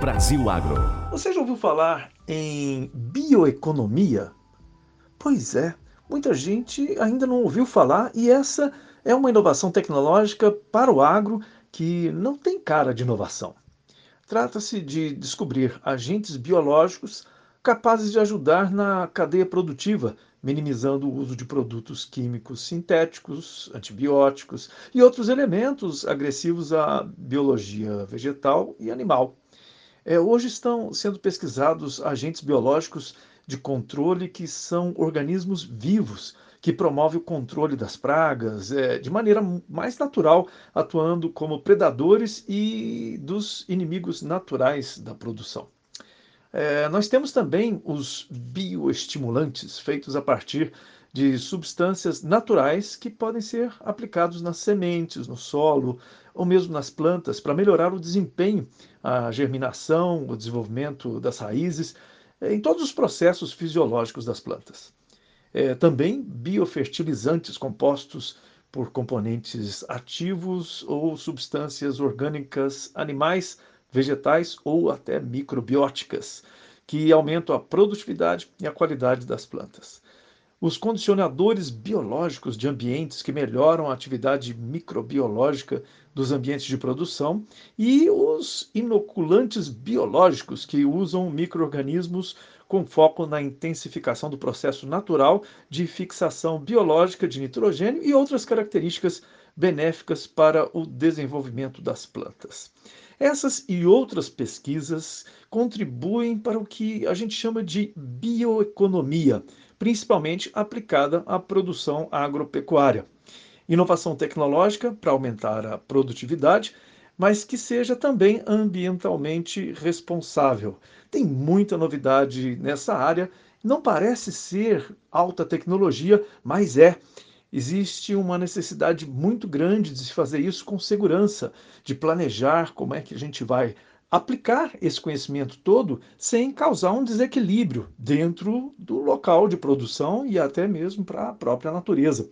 Brasil Agro. Você já ouviu falar em bioeconomia? Pois é, muita gente ainda não ouviu falar e essa é uma inovação tecnológica para o agro que não tem cara de inovação. Trata-se de descobrir agentes biológicos capazes de ajudar na cadeia produtiva, minimizando o uso de produtos químicos sintéticos, antibióticos e outros elementos agressivos à biologia vegetal e animal. É, hoje estão sendo pesquisados agentes biológicos de controle que são organismos vivos que promovem o controle das pragas é, de maneira mais natural, atuando como predadores e dos inimigos naturais da produção. É, nós temos também os bioestimulantes, feitos a partir de substâncias naturais que podem ser aplicados nas sementes, no solo ou mesmo nas plantas para melhorar o desempenho, a germinação, o desenvolvimento das raízes, em todos os processos fisiológicos das plantas. É, também biofertilizantes compostos por componentes ativos ou substâncias orgânicas animais vegetais ou até microbióticas, que aumentam a produtividade e a qualidade das plantas. Os condicionadores biológicos de ambientes que melhoram a atividade microbiológica dos ambientes de produção e os inoculantes biológicos que usam microorganismos com foco na intensificação do processo natural de fixação biológica de nitrogênio e outras características benéficas para o desenvolvimento das plantas. Essas e outras pesquisas contribuem para o que a gente chama de bioeconomia, principalmente aplicada à produção agropecuária. Inovação tecnológica para aumentar a produtividade, mas que seja também ambientalmente responsável. Tem muita novidade nessa área, não parece ser alta tecnologia, mas é existe uma necessidade muito grande de se fazer isso com segurança, de planejar como é que a gente vai aplicar esse conhecimento todo sem causar um desequilíbrio dentro do local de produção e até mesmo para a própria natureza.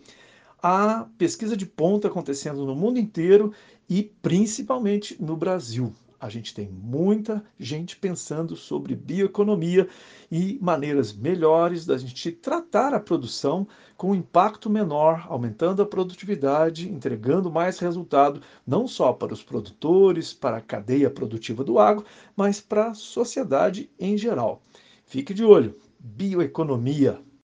Há pesquisa de ponta acontecendo no mundo inteiro e principalmente no Brasil a gente tem muita gente pensando sobre bioeconomia e maneiras melhores da gente tratar a produção com impacto menor, aumentando a produtividade, entregando mais resultado, não só para os produtores, para a cadeia produtiva do agro, mas para a sociedade em geral. Fique de olho. Bioeconomia